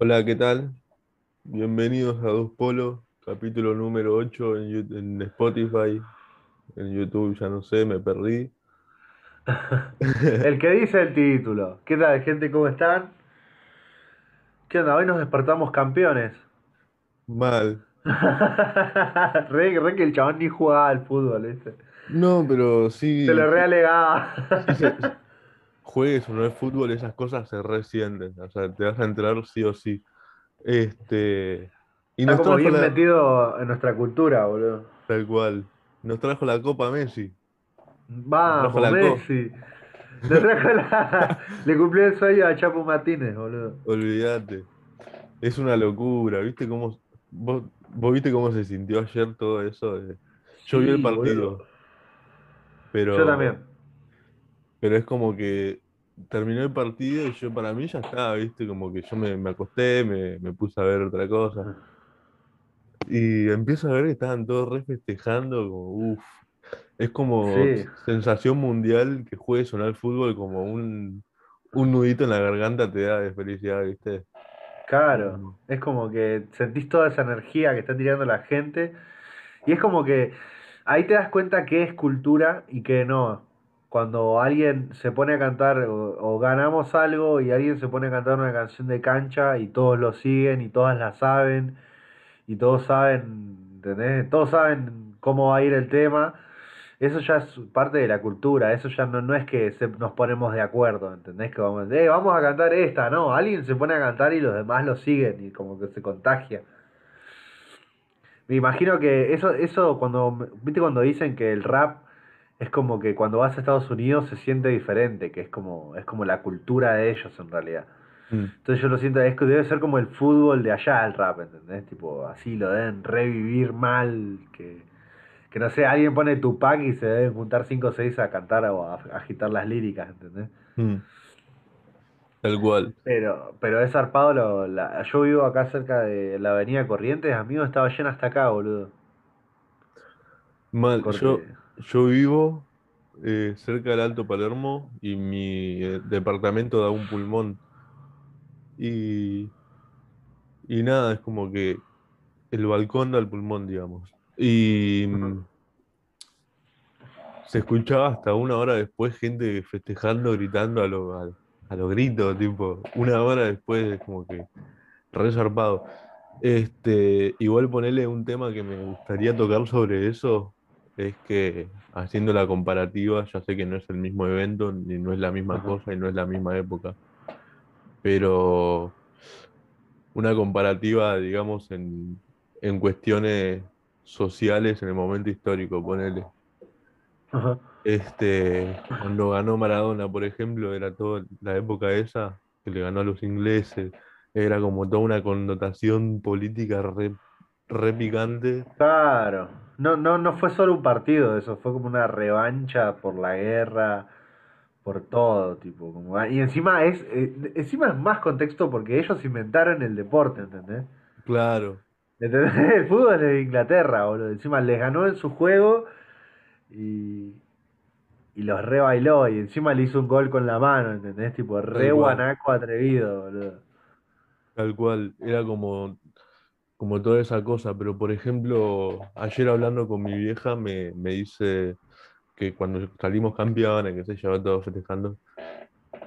Hola, ¿qué tal? Bienvenidos a Dos Polos, capítulo número 8 en, Spotify, en YouTube, ya no sé, me perdí. El que dice el título. ¿Qué tal, gente? ¿Cómo están? ¿Qué onda? Hoy nos despertamos campeones. Mal. re, re que el chabón ni jugaba al fútbol, ¿viste? No, pero Se sí, lo sí, realegaba. Juegues o no es fútbol, esas cosas se resienten, o sea, te vas a enterar sí o sí. Este, y Está nos como trajo bien la, metido en nuestra cultura, boludo. tal cual, nos trajo la Copa Messi, nos trajo Vamos, Co, Messi. Le trajo la... Le cumplió el sueño a Chapo Martínez, boludo. olvídate. Es una locura, ¿viste cómo, vos, vos viste cómo se sintió ayer todo eso? de- Yo vi el boludo. partido, Yo también. Pero es como que terminó el partido y yo para mí ya estaba, ¿viste? Como que yo me, me acosté, me, me puse a ver otra cosa. Y empiezo a ver que estaban todos re festejando, como, uff, es como Sí, sensación mundial que juegue sonar fútbol como un, un nudito en la garganta te da de felicidad, ¿viste? claro. Es como que sentís toda esa energía que está tirando la gente. Y es como que ahí te das cuenta que es cultura y que no. Cuando alguien se pone a cantar o, o ganamos algo y alguien se pone a cantar una canción de cancha y todos lo siguen y todas la saben y todos saben, ¿entendés? Todos saben cómo va a ir el tema. Eso ya es parte de la cultura, eso ya no, no es que se- nos ponemos de acuerdo, ¿entendés? Que vamos, eh, vamos a cantar esta, no, alguien se pone a cantar y los demás lo siguen y como que se contagia. Me imagino que eso, eso cuando, viste cuando dicen que el rap es como que cuando vas a Estados Unidos se siente diferente, que es como, es como la cultura de ellos en realidad. mm, Entonces yo lo siento, es que debe ser como el fútbol de allá el rap, ¿entendés? Tipo, así lo deben revivir mal, que, que no sé, alguien pone Tupac y se deben juntar cinco o seis a cantar o a, a agitar las líricas, ¿entendés? mm, tal cual. Pero, pero es zarpado, lo, la, yo vivo acá cerca de la avenida Corrientes, amigo, estaba llena hasta acá, boludo. Mal, Corte. yo, yo vivo eh, cerca del Alto Palermo y mi eh, departamento da un pulmón. Y, y nada, es como que el balcón da al pulmón, digamos. Y mm, se escuchaba hasta una hora después gente festejando, gritando a los a, gritos, tipo, una hora después es como que re zarpado. Este, igual ponerle un tema que me gustaría tocar sobre eso es que haciendo la comparativa, ya sé que no es el mismo evento, ni no es la misma Ajá. cosa y no es la misma época, pero una comparativa, digamos, en, en cuestiones sociales en el momento histórico, ponele. Ajá. Este, cuando ganó Maradona, por ejemplo, era toda la época esa, que le ganó a los ingleses, era como toda una connotación política re, re picante. Claro. No, no, no fue solo un partido, eso fue como una revancha por la guerra, por todo, tipo, como, ah, y encima es, eh, encima es más contexto porque ellos inventaron el deporte, ¿entendés? Claro, ¿Entendés? El fútbol de Inglaterra, boludo. Encima les ganó en su juego y, y los re bailó y encima le hizo un gol con la mano, ¿entendés? Tipo, re guanaco atrevido, boludo. tal cual. Era como, como toda esa cosa, pero por ejemplo, ayer hablando con mi vieja me, me dice que cuando salimos campeones, que se lleva todo festejando,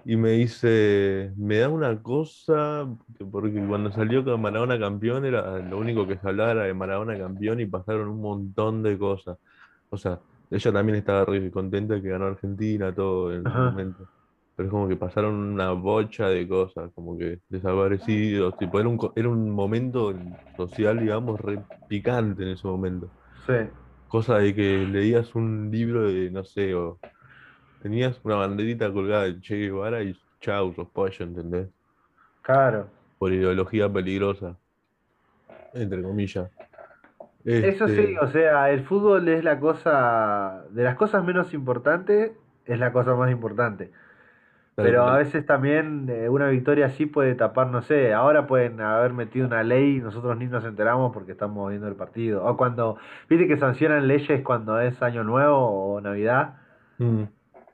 y me dice, me da una cosa, que porque cuando salió Maradona campeón era lo único que se hablaba era de Maradona campeón y pasaron un montón de cosas. O sea, ella también estaba re contenta de que ganó Argentina, todo en Ajá. momento. Pero es como que pasaron una bocha de cosas, como que desaparecidos, tipo, era un, era un momento social, digamos, re picante en ese momento. Sí, Cosa de que leías un libro de, no sé, o tenías una banderita colgada de Che Guevara y chau, sos pollo, ¿entendés? claro. Por ideología peligrosa, entre comillas. Eso sí, Este, o sea, el fútbol es la cosa, de las cosas menos importantes, es la cosa más importante. Pero a veces también eh, una victoria así puede tapar, no sé, ahora pueden haber metido una ley y nosotros ni nos enteramos porque estamos viendo el partido. O cuando, viste que sancionan leyes cuando es Año Nuevo o Navidad, Mm,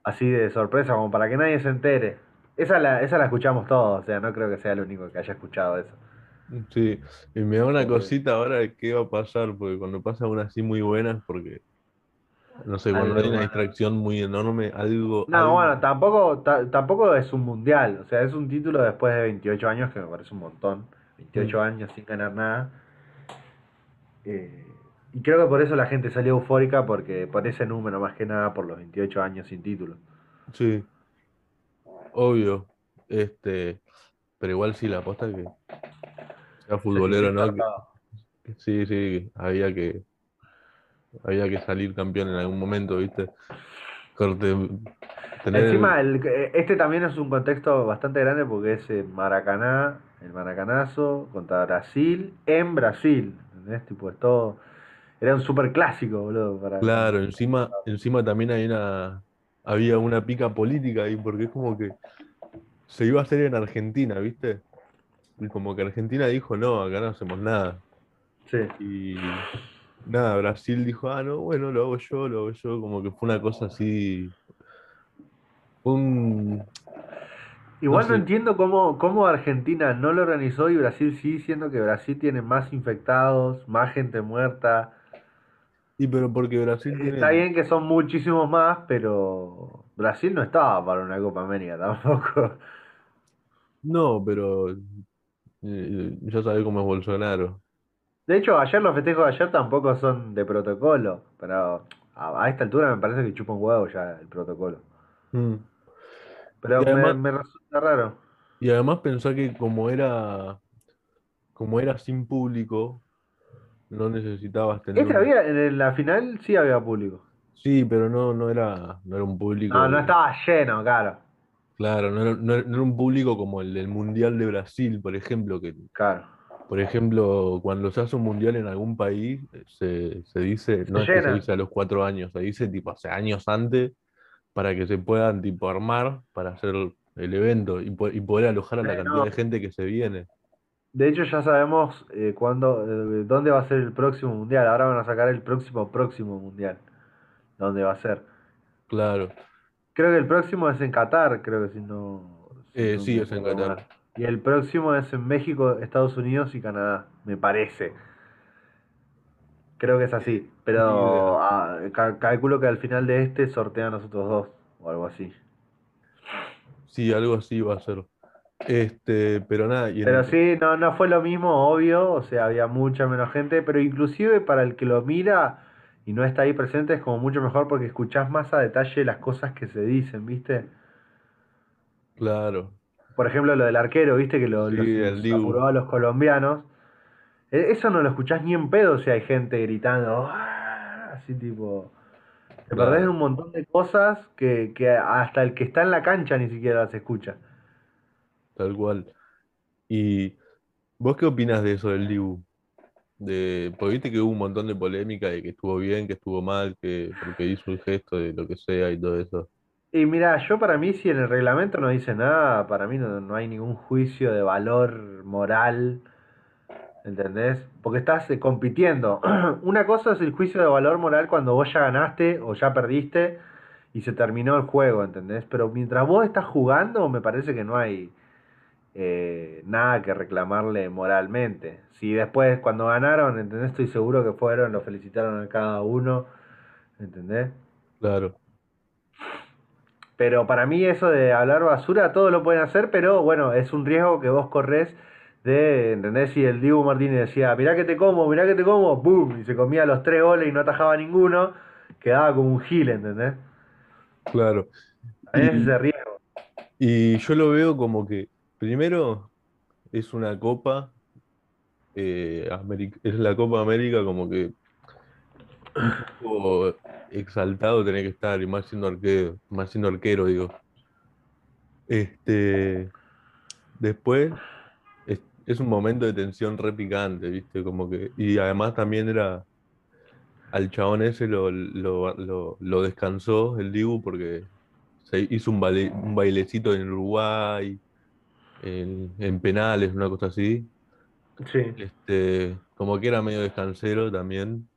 así de sorpresa, como para que nadie se entere. Esa la, esa la escuchamos todos, o sea, no creo que sea el único que haya escuchado eso. Sí, y me da una cosita ahora de qué va a pasar, porque cuando pasa una así muy buena, porque, no sé, cuando hay una distracción muy enorme, algo, No, algo, bueno, tampoco, ta- tampoco es un mundial. O sea, es un título después de 28 años que me parece un montón. mm, veintiocho años sin ganar nada. Eh, y creo que por eso la gente salió eufórica, porque por ese número más que nada, por los 28 años sin título. sí, obvio, este, pero igual sí, la aposta que sea futbolero, ¿no? Sí, sí, había que, había que salir campeón en algún momento, ¿viste? Corte, tener el, Encima, el- eh, este también es un contexto bastante grande porque es en Maracaná, el Maracanazo contra Brasil, en Brasil. ¿Entendés? Tipo, es todo. Era un super clásico, boludo. Para, claro, encima, encima también hay una, había una pica política ahí, porque es como que se iba a hacer en Argentina, ¿viste? Y como que Argentina dijo, no, acá no hacemos nada. sí. Y nada, Brasil dijo, ah, no, bueno, lo hago yo, lo hago yo, como que fue una cosa así, un, Igual no sé, entiendo cómo, cómo Argentina no lo organizó y Brasil sí, siendo que Brasil tiene más infectados, más gente muerta. y pero porque Brasil Está tiene, bien que son muchísimos más, pero Brasil no estaba para una Copa América tampoco. no, pero eh, ya sabés cómo es Bolsonaro. De hecho, ayer los festejos de ayer tampoco son de protocolo, pero a, a esta altura me parece que chupa un huevo ya el protocolo. Mm. Pero me, además, me resulta raro. y además pensá que como era, como era sin público, no necesitabas tener Este un, había, en la final sí había público. sí, pero no, no era, no era un No, público no de, estaba lleno, claro. claro, no era, no era- no era un público como el del Mundial de Brasil, por ejemplo, que Claro. Por ejemplo, cuando se hace un mundial en algún país, eh, se, se dice, no es que se dice a los cuatro años, se dice tipo hace años antes para que se puedan tipo armar para hacer el evento y, po- y poder alojar a la Eh, cantidad de gente que se viene. De hecho, ya sabemos eh, cuándo, eh, dónde va a ser el próximo mundial. Ahora van a sacar el próximo próximo mundial. ¿Dónde va a ser? Claro, Creo que el próximo es en Qatar, creo que si no, si Eh, no sí, es en Qatar. Y el próximo es en México, Estados Unidos y Canadá, me parece. Creo que es así. Pero ah, ca- calculo que al final de este sortean a los otros dos o algo así. Sí, algo así va a ser. Este, pero nada, y Pero el, sí, no, no fue lo mismo, obvio. O sea, había mucha menos gente. Pero inclusive para el que lo mira y no está ahí presente es como mucho mejor porque escuchás más a detalle las cosas que se dicen, ¿viste? claro, Por ejemplo, lo del arquero, ¿viste? Que lo- sí, los, apuró a los colombianos. E- Eso no lo escuchás ni en pedo si hay gente gritando. "Ah", Así tipo. Te perdés de claro, un montón de cosas que, que hasta el que está en la cancha ni siquiera las escucha. tal cual. ¿Y vos qué opinás de eso del Dibu? De, porque viste que hubo un montón de polémica de que estuvo bien, que estuvo mal, que porque hizo el gesto de lo que sea y todo eso. Y mira, yo para mí, si en el reglamento no dice nada, para mí no, no hay ningún juicio de valor moral, ¿entendés? Porque estás eh, compitiendo. Una cosa es el juicio de valor moral cuando vos ya ganaste o ya perdiste y se terminó el juego, ¿entendés? Pero mientras vos estás jugando, me parece que no hay eh, nada que reclamarle moralmente. Si después, cuando ganaron, ¿entendés? Estoy seguro que fueron, lo felicitaron a cada uno, ¿entendés? Claro, Pero para mí eso de hablar basura, todos lo pueden hacer, pero bueno, es un riesgo que vos corres de, ¿entendés? Si el Dibu Martínez decía, mirá que te como, mirá que te como, ¡boom! Y se comía los tres goles y no atajaba ninguno, quedaba como un gil, ¿entendés? claro. Es ese riesgo. y yo lo veo como que, primero, es una copa, eh, es la Copa América como que un poco exaltado tenés que estar, y más siendo arquero, más siendo arquero, digo. Este, después es, es un momento de tensión re picante, ¿viste? Como que, y además también era, al chabón ese lo, lo, lo, lo descansó el Dibu porque se hizo un, baile- un bailecito en Uruguay, en, en penales, una cosa así. Sí. Este, como que era medio descansero también.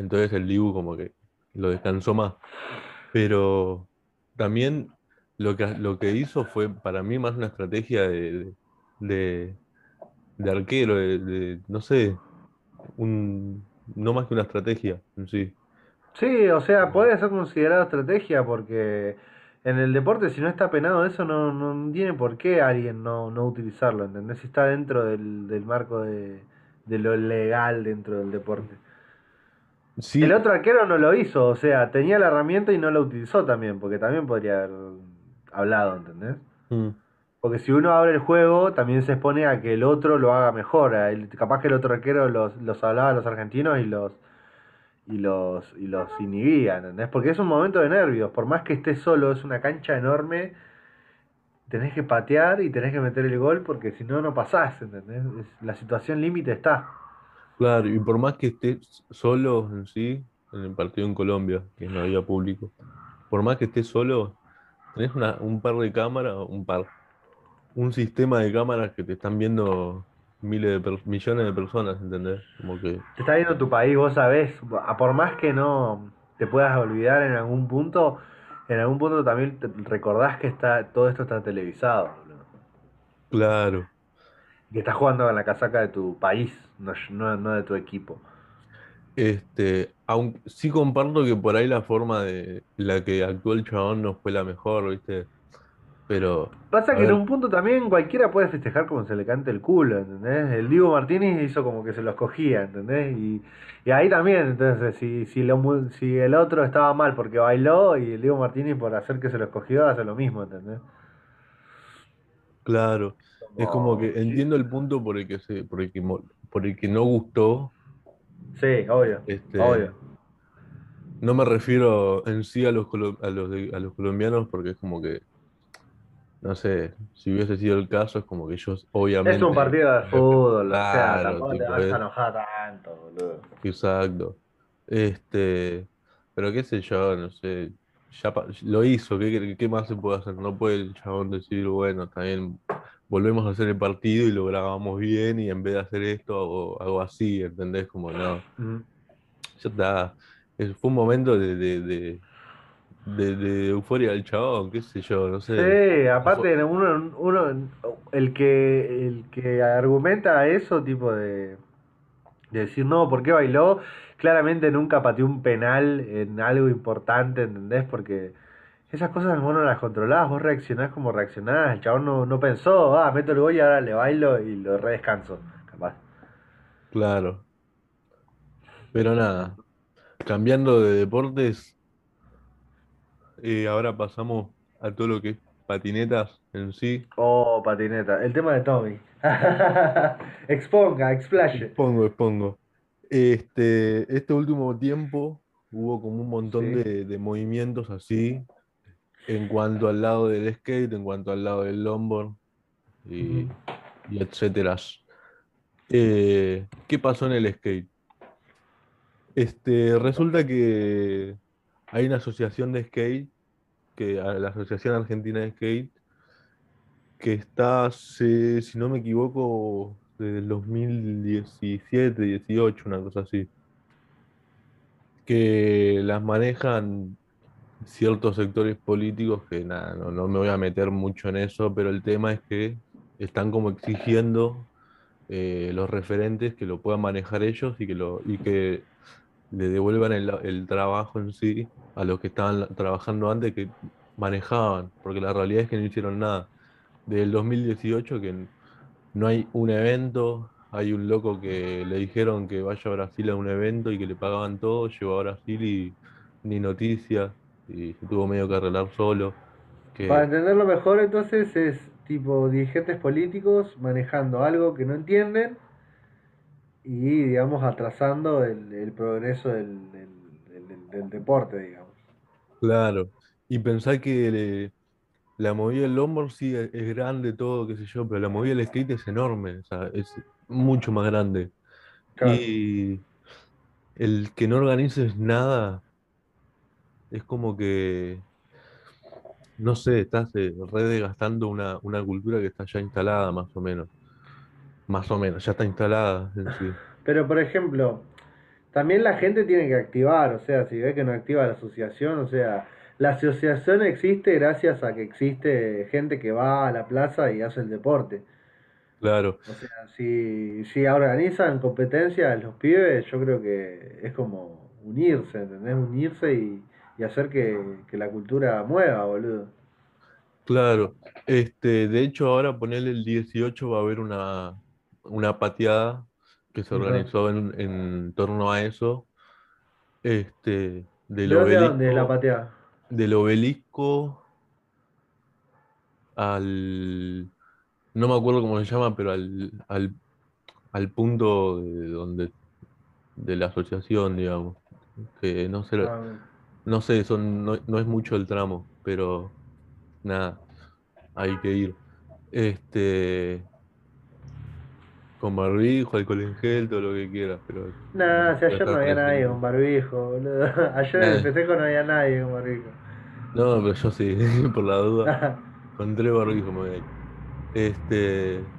Entonces el Dibu como que lo descansó más. Pero también lo que, lo que hizo fue para mí más una estrategia de, de, de arquero, de, no sé, un, no más que una estrategia en sí. Sí, o sea, puede ser considerado estrategia porque en el deporte si no está penado eso no, no tiene por qué alguien no, no utilizarlo, ¿entendés? Si está dentro del, del marco de, de lo legal dentro del deporte. El otro arquero no lo hizo, o sea, tenía la herramienta y no la utilizó también, porque también podría haber hablado, ¿entendés? mm, Porque si uno abre el juego, también se expone a que el otro lo haga mejor. el- capaz que el otro arquero los, los hablaba a los argentinos y los, y los, y los inhibía, ¿entendés? Porque es un momento de nervios. Por más que estés solo, es una cancha enorme, tenés que patear y tenés que meter el gol porque si no, no pasás, ¿entendés? Es- la situación límite está. Claro, y por más que estés solo en sí, en el partido en Colombia, que no había público, por más que estés solo, tenés una- un par de cámaras, un par, un sistema de cámaras que te están viendo miles de millones de personas, ¿entendés? Como que, Te está viendo tu país, vos sabés, a por más que no te puedas olvidar en algún punto, en algún punto también te recordás que está, todo esto está televisado, claro. Que estás jugando con la casaca de tu país, no, no, no de tu equipo. Este, aunque sí comparto que por ahí la forma de la que actuó el chabón no fue la mejor, ¿viste? Pero, Pasa que en un punto también cualquiera puede festejar como se le cante el culo, ¿entendés? El Diego Martínez hizo como que se los cogía, ¿entendés? Y, y ahí también, entonces, si, si, lo, mu- si el otro estaba mal porque bailó y el Diego Martínez por hacer que se los cogió hace lo mismo, ¿entendés? claro, es como que sí, entiendo el punto por el que se, por el que, por el que no gustó, sí, obvio, este, obvio. no me refiero en sí a los, a los, a los colombianos porque es como que, no sé, si hubiese sido el caso, es como que ellos Es un obviamente, partido de fútbol, o sea, claro, tampoco te tipo, vas a enojar tanto, boludo. exacto, este, pero qué sé yo, no sé, ya lo hizo, ¿qué, qué qué más se puede hacer? No puede el chabón decir, bueno, también volvemos a hacer el partido y lo grabamos bien y en vez de hacer esto hago, hago así, ¿entendés? Como no, ya está, es- fue un momento de, de, de, de- de euforia del chabón, qué sé yo, no sé. Sí, aparte uno, uno, el que, el que argumenta eso, tipo de, de decir no, ¿por qué bailó? Claramente nunca pateó un penal en algo importante, ¿entendés? Porque esas cosas vos no las controlás, vos reaccionás como reaccionás, el chabón no, no pensó, ah, meto el gol y ahora le bailo y lo redescanso, capaz. Claro, pero nada, cambiando de deportes, eh, ahora pasamos a todo lo que es patinetas en sí. Oh, patineta, el tema de Tommy. Exponga, explaye. Expongo, expongo. Este, este último tiempo hubo como un montón Sí. de, de movimientos así, en cuanto al lado del skate, en cuanto al lado del longboard y, y etcétera. Eh, ¿qué pasó en el skate? Este, resulta que hay una asociación de skate, que, la Asociación Argentina de Skate, que está hace, si no me equivoco, desde el 2017, 18, una cosa así, que las manejan ciertos sectores políticos que nada, no, no me voy a meter mucho en eso, pero el tema es que están como exigiendo eh, los referentes que lo puedan manejar ellos y que, lo, y que le devuelvan el, el trabajo en sí a los que estaban trabajando antes que manejaban, porque la realidad es que no hicieron nada. Desde el 2018 que no hay un evento, hay un loco que le dijeron que vaya a Brasil a un evento y que le pagaban todo, llegó a Brasil y ni noticias y se tuvo medio que arreglar solo, Para entenderlo mejor, entonces es tipo dirigentes políticos manejando algo que no entienden y, digamos, atrasando el, el progreso del, del, del- del deporte, digamos. claro. Y pensar que le- la movida del longboard sí es, es grande todo, qué sé yo, pero la movida del skate es enorme, o sea, es mucho más grande. Claro. Y el que no organices nada es como que, no sé, estás eh, re desgastando una, una cultura que está ya instalada más o menos. Más o menos, ya está instalada en sí. Pero, por ejemplo, también la gente tiene que activar, o sea, si ve que no activa la asociación, o sea, la asociación existe gracias a que existe gente que va a la plaza y hace el deporte. Claro, O sea, si, si organizan competencias los pibes, yo creo que es como unirse, ¿entendés? Unirse y, y hacer que, que la cultura mueva, boludo. claro. Este, de hecho, ahora ponerle el 18 va a haber una, una pateada que se organizó en, en torno a eso, este, del ¿De a dónde es la obelisco, pateada? del obelisco al, no me acuerdo cómo se llama, pero al, al, al punto de donde, de la asociación, digamos, que no sé, Ah, no sé, son, no, no es mucho el tramo, pero nada, hay que ir. Este, con barbijo, alcohol en gel, todo lo que quieras, pero Nah, si voy a ayer no había nadie con barbijo, boludo. Ayer en el Nah, festejo no había nadie con barbijo. no, pero yo sí, por la duda, con tres barbijos me voy a ir. Este,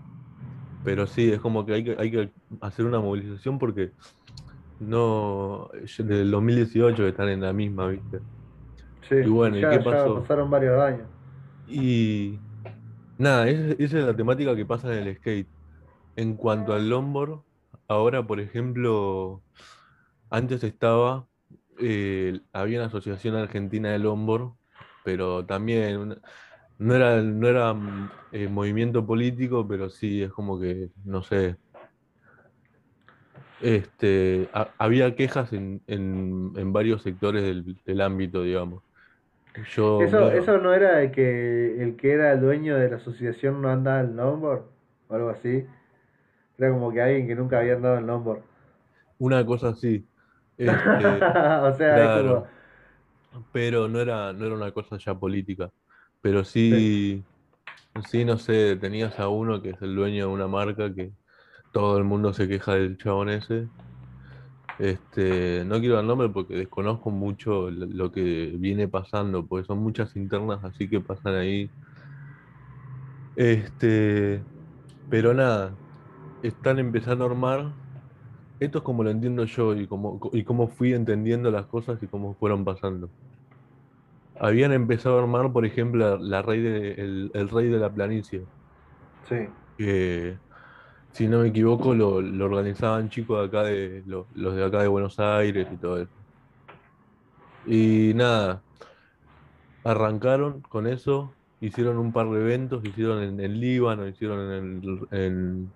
pero sí, es como que hay que, hay que hacer una movilización porque no, desde el 2018 que están en la misma, ¿viste? Sí, Y bueno, ¿y ya, pasaron varios años. Y nada, esa, es la temática que pasa en el skate. En cuanto al longboard, ahora, por ejemplo, antes estaba, eh, había una asociación argentina de longboard, pero también no era, no era mm, eh, movimiento político, pero sí es como que, no sé, este, ha- había quejas en, en- en varios sectores del, del ámbito, digamos. Yo Eso, eso no era de que el que era el dueño de la asociación no andaba en longboard o algo así. Era como que alguien que nunca había andado en longboard. una cosa así, este, o sea, es como. claro. pero no era, no era una cosa ya política. Pero Sí. sí, sí, no sé, tenías a uno que es el dueño de una marca que todo el mundo se queja del chabón ese. Este, no quiero dar nombre porque desconozco mucho lo que viene pasando, porque son muchas internas así que pasan ahí. Este, pero nada, están empezando a armar. Esto es como lo entiendo yo y como, y cómo fui entendiendo las cosas y cómo fueron pasando. Habían empezado a armar, por ejemplo, la, la rey de, el, el rey de la planicie, Sí. que si no me equivoco lo, lo organizaban chicos de acá de lo- los de acá de Buenos Aires y todo eso. Y nada, arrancaron con eso, hicieron un par de eventos, hicieron en, en Líbano, hicieron en, el- en,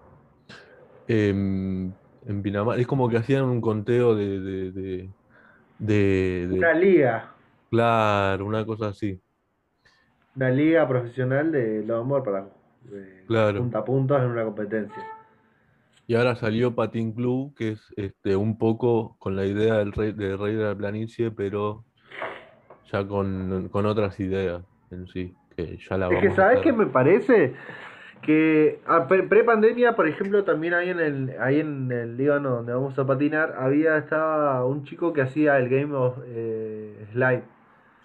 en, en Pinamar. Es como que hacían un conteo de, de, de, Una liga. claro, una cosa así, Una liga profesional de longboard para de claro. punta a puntos en una competencia. Y ahora salió Patín Club, que es este, un poco con la idea del rey, del rey de la planicie, pero ya con, con otras ideas en sí, que ya la Es que, vamos a ¿sabes qué me parece? Que a pre- pre-pandemia, por ejemplo, también ahí en el, ahí en el Líbano donde vamos a patinar, había estaba un chico que hacía el game of eh, slide,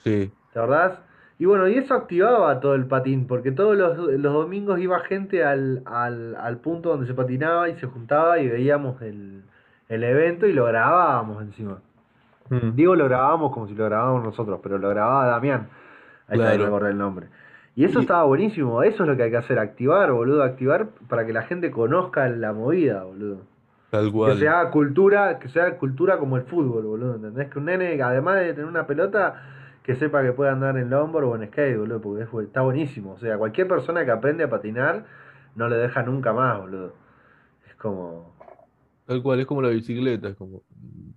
Sí, ¿te acordás? Y bueno, y eso activaba todo el patín, porque todos los, los domingos iba gente al, al, al punto donde se patinaba y se juntaba y veíamos el, el evento y lo grabábamos encima. mm, Digo lo grabábamos como si lo grabábamos nosotros, pero lo grababa Damián. Ahí claro. acordé el nombre. Y eso Y estaba buenísimo, eso es lo que hay que hacer, activar, boludo, activar para que la gente conozca la movida, boludo. tal Y que se cual, haga cultura, que se haga cultura como el fútbol, boludo, ¿entendés? Que un nene, además de tener una pelota, que sepa que puede andar en longboard o en skate, boludo, porque es está buenísimo. O sea, cualquier persona que aprende a patinar no le deja nunca más, boludo. Es como, tal cual, es como la bicicleta, es como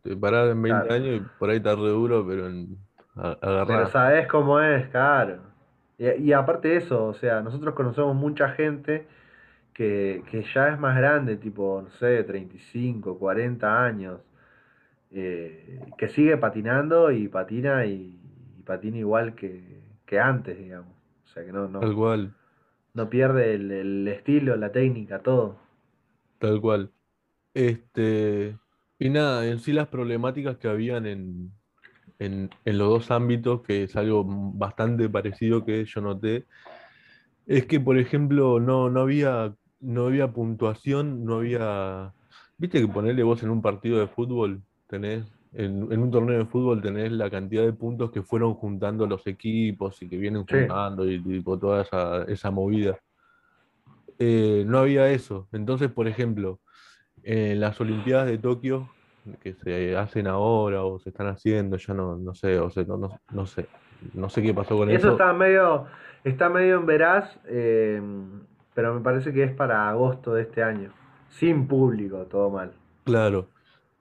te parás en 20 claro. años y por ahí está re duro, pero en, a- Pero sabés cómo es, claro. Y, y aparte de eso, o sea, nosotros conocemos mucha gente que, que ya es más grande, tipo, no sé, 35, 40 años, eh, que sigue patinando y patina y, y patina igual que, que antes, digamos. O sea, que no, Tal no, cual, no pierde el, el estilo, la técnica, todo. tal cual. Este, y nada, en sí las problemáticas que habían en, en, en los dos ámbitos, que es algo bastante parecido que yo noté, es que, por ejemplo, no, no había, no había puntuación, no había... Viste que ponerle vos en un partido de fútbol, tenés, en, en un torneo de fútbol tenés la cantidad de puntos que fueron juntando los equipos y que vienen Sí, juntando y, tipo toda esa, esa movida. eh, no había eso. Entonces, por ejemplo, en las Olimpiadas de Tokio, que se hacen ahora o se están haciendo, ya no, no sé, o sea, no, no, no sé, no sé qué pasó con Eso eso. está medio, está medio en veraz, eh, pero me parece que es para agosto de este año. Sin público, todo mal. Claro.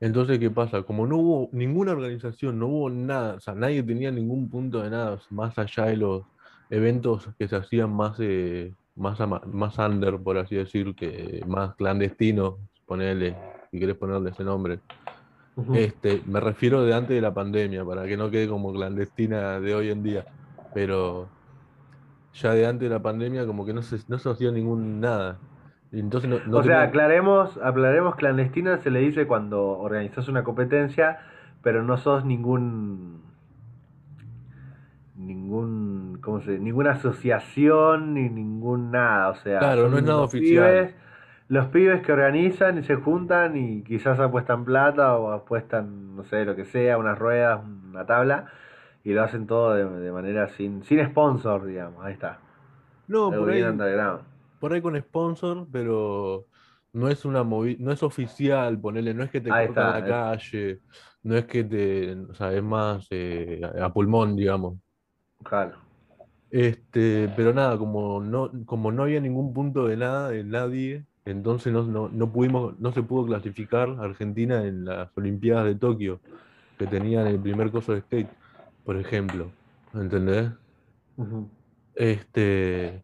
Entonces, ¿qué pasa? Como no hubo ninguna organización, no hubo nada, o sea, nadie tenía ningún punto de nada, más allá de los eventos que se hacían más, eh, más, más under, por así decir, que más clandestinos, ponele, si querés ponerle ese nombre. Este, me refiero de antes de la pandemia, para que no quede como clandestina de hoy en día, pero ya de antes de la pandemia como que no se, no se hacía ningún nada. Y entonces no, no O sea, aclaremos, aclaremos clandestina se le dice cuando organizas una competencia, pero no sos ningún ningún ¿cómo se dice? ninguna asociación ni ningún nada, o sea, Claro, no es nada los oficial. pibes, los pibes que organizan y se juntan y quizás apuestan plata o apuestan, no sé, lo que sea, unas ruedas, una tabla y lo hacen todo de, de manera sin sin sponsor, digamos, ahí está. No, por ahí. Por ahí con sponsor, pero no es una movi- no es oficial, ponele, no es que te cortan está, la calle, no es que te, o sea, es más eh, a pulmón, digamos. Claro. Este, pero nada, como no, como no había ningún punto de nada, de nadie, entonces no, no, no pudimos, no se pudo clasificar a Argentina en las Olimpiadas de Tokio, que tenían el primer coso de skate, por ejemplo. ¿Entendés? Este,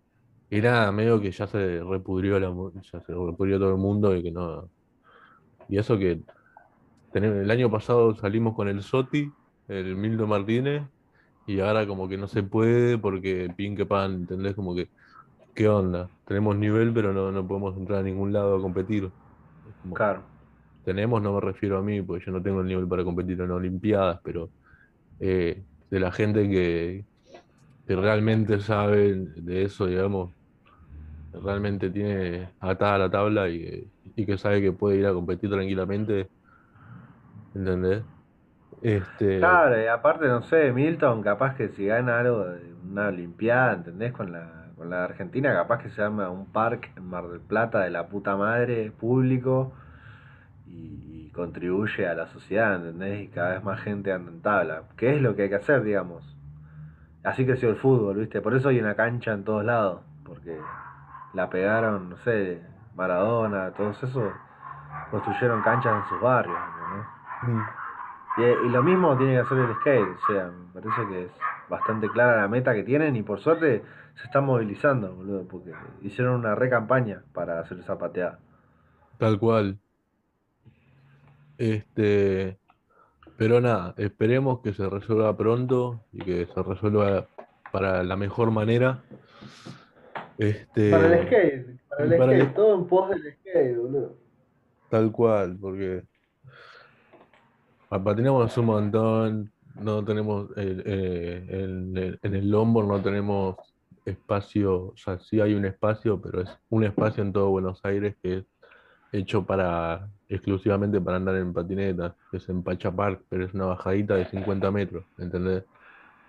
y nada, medio que ya se repudrió la, ya se repudrió todo el mundo y que no. Y eso que tenemos, el año pasado salimos con el Soti, el Mildo Martínez, y ahora como que no se puede porque pin que pan, ¿entendés? Como que, ¿qué onda? Tenemos nivel, pero no, no podemos entrar a ningún lado a competir. Como, Claro. tenemos, no me refiero a mí, porque yo no tengo el nivel para competir en Olimpiadas, pero eh, de la gente que, que realmente sabe de eso, digamos, realmente tiene atada la tabla y, y que sabe que puede ir a competir tranquilamente, ¿entendés? Este, Claro, y aparte, no sé, Milton, capaz que si gana algo de una Olimpiada, ¿entendés? Con la, con la Argentina, capaz que se llama un parque en Mar del Plata de la puta madre, público, y, y contribuye a la sociedad, ¿entendés? Y cada vez más gente anda en tabla, que es lo que hay que hacer, digamos. Así creció el fútbol, ¿viste? Por eso hay una cancha en todos lados, porque la pegaron, no sé, Maradona, todos esos construyeron canchas en sus barrios, ¿entendés? mm, Y, y lo mismo tiene que hacer el skate, o sea, me parece que es bastante clara la meta que tienen y por suerte se están movilizando, boludo, porque hicieron una re campaña para hacer esa pateada. tal cual. Este, pero nada, esperemos que se resuelva pronto y que se resuelva para la mejor manera. Este, Para el skate, para el skate, todo en pos del skate, boludo. Tal cual, porque pa- patinamos un montón, no tenemos, el- eh, en el, en el longboard no tenemos espacio, o sea, sí hay un espacio, pero es un espacio en todo Buenos Aires que es hecho para, exclusivamente para andar en patineta, es en Pacha Park, pero es una bajadita de 50 metros, ¿entendés?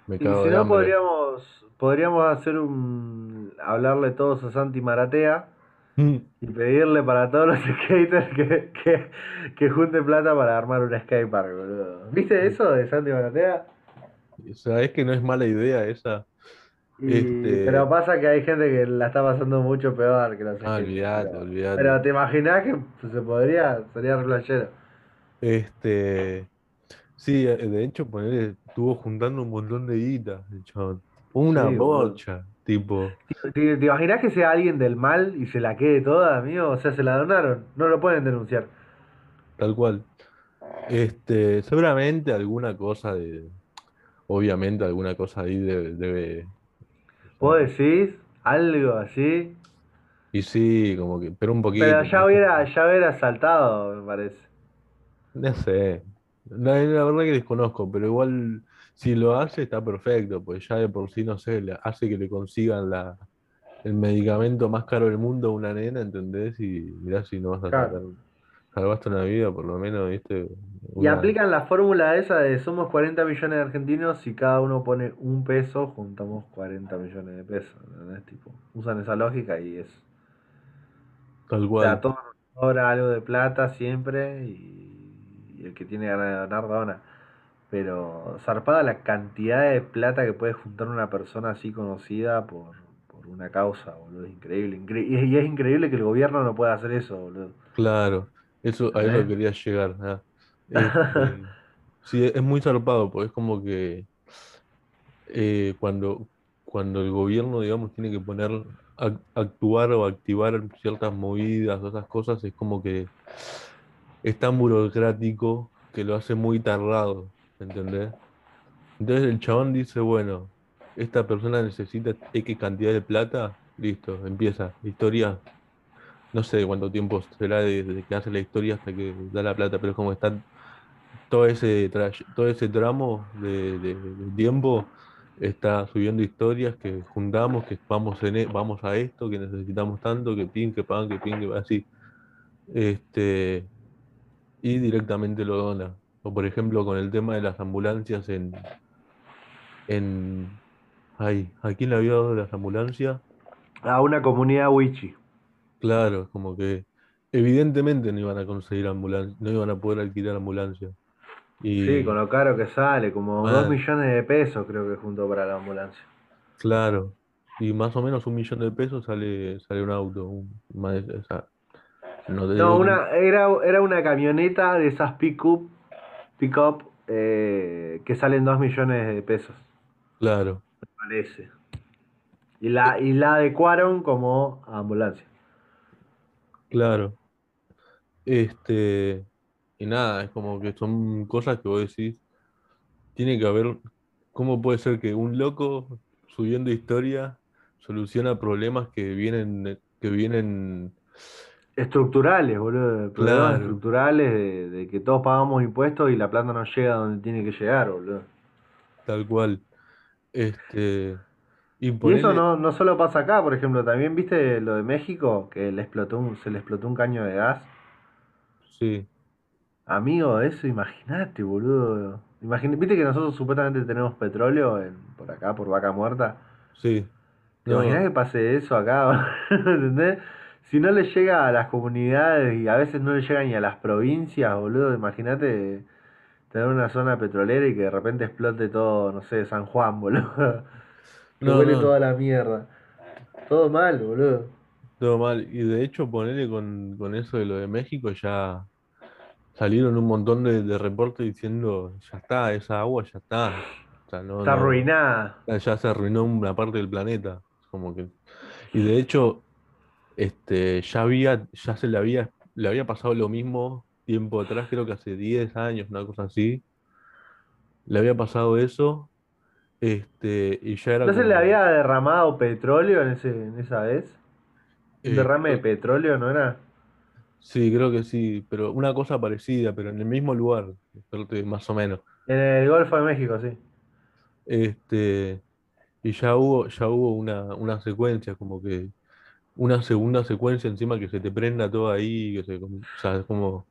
Me Y si de no hambre. podríamos, podríamos hacer un hablarle todos a Santi Maratea Mm, y pedirle para todos los skaters que, que, que junten plata para armar un skatepark, boludo. ¿Viste eso de Santi Maratea? O sea, es que no es mala idea esa. Y- Este- Pero pasa que hay gente que la está pasando mucho peor que los Ah, skaters, olvídate, pero- olvídate. Pero te imaginás que se podría, sería flashero. Este, sí, eh, de hecho, poner, estuvo juntando un montón de guita, el chabón. Una Sí, bocha, tipo. ¿Te, te imaginás que sea alguien del mal y se la quede toda, amigo? O sea, se la donaron, no lo pueden denunciar. Tal cual. Este, seguramente alguna cosa de, obviamente alguna cosa ahí debe, debe- ¿Vos decís algo así? y sí, como que, pero un poquito. Pero ya hubiera, ya hubiera saltado, me parece. No sé, la, la verdad que desconozco, pero igual si lo hace está perfecto, pues ya de por sí, no sé, le hace que le consigan la, el medicamento más caro del mundo a una nena, ¿entendés? Y mirá si no vas a Claro. sacar, salvaste una vida, por lo menos, ¿viste? Y aplican la fórmula esa de somos 40 millones de argentinos, si cada uno pone un peso, juntamos 40 millones de pesos. ¿entendés? Tipo, usan esa lógica y es tal O sea, a cual, todos nos sobra algo de plata siempre y, y el que tiene ganas de donar, dona. Pero zarpada la cantidad de plata que puede juntar una persona así conocida por, por una causa, boludo. Es increíble. incre- y, es, increíble que el gobierno no pueda hacer eso, boludo. claro, eso, a eso ¿Entendés? quería llegar. ah. Este, sí, es muy zarpado, porque es como que eh, cuando, cuando el gobierno, digamos, tiene que poner, ac- actuar o activar ciertas movidas o esas cosas, es como que es tan burocrático que lo hace muy tardado, ¿entendés? Entonces el chabón dice, bueno, esta persona necesita X cantidad de plata, listo, empieza. Historia, no sé cuánto tiempo será desde que hace la historia hasta que da la plata, pero es como está todo ese, todo ese tramo de, tiempo, está subiendo historias que juntamos, que e- vamos a esto, que necesitamos tanto, que pin, que pan, que pin, que así. Este, y directamente lo dona. O por ejemplo con el tema de las ambulancias en, en ay, ¿a quién le había dado las ambulancias? A una comunidad wichi. Claro, como que evidentemente no iban a conseguir ambulancia, no iban a poder alquilar ambulancia. Sí, con lo caro que sale, como dos ah, millones de pesos creo que juntó para la ambulancia. claro, y más o menos un millón de pesos sale, sale un auto, un- más, o sea, no te una, era, era una camioneta de esas pick-up, pick-up, eh, que salen dos millones de pesos, claro, parece. Y la, y la adecuaron como ambulancia. claro, este, y nada, es como que son cosas que vos decís, tiene que haber, ¿cómo puede ser que un loco subiendo historia soluciona problemas que vienen, que vienen, Estructurales, boludo. Problemas claro, estructurales de, de que todos pagamos impuestos y la planta no llega donde tiene que llegar, boludo. tal cual, este, y Y eso no, no solo pasa acá, por ejemplo, también viste lo de México, que le explotó un, se le explotó un caño de gas. sí, Amigo, eso imagínate, boludo. Imagina, viste que nosotros supuestamente tenemos petróleo en- por acá, por Vaca Muerta. sí, ¿Te imaginas que pase eso acá? ¿Entendés? Si no le llega a las comunidades y a veces no le llega ni a las provincias, boludo, imagínate tener una zona petrolera y que de repente explote todo, no sé, San Juan, boludo. Que no, huele no, toda la mierda. Todo mal, boludo. todo mal, y de hecho ponele con, con eso de lo de México ya salieron un montón de, de reportes diciendo, ya está, esa agua ya está, o sea, no, Está arruinada. ya se arruinó una parte del planeta, como que, y de hecho, este, ya había, ya se le había, le había pasado lo mismo tiempo atrás, creo que hace 10 años, una cosa así, le había pasado eso, este, y ya era ¿No se le había derramado petróleo en ese, en esa vez? ¿Un eh, derrame de creo- petróleo, no era? sí, creo que sí, pero una cosa parecida, pero en el mismo lugar, más o menos. En el Golfo de México, sí. Este, y ya hubo, ya hubo una, una secuencia, como que una segunda secuencia encima que se te prenda todo ahí, que se, o sea, es como,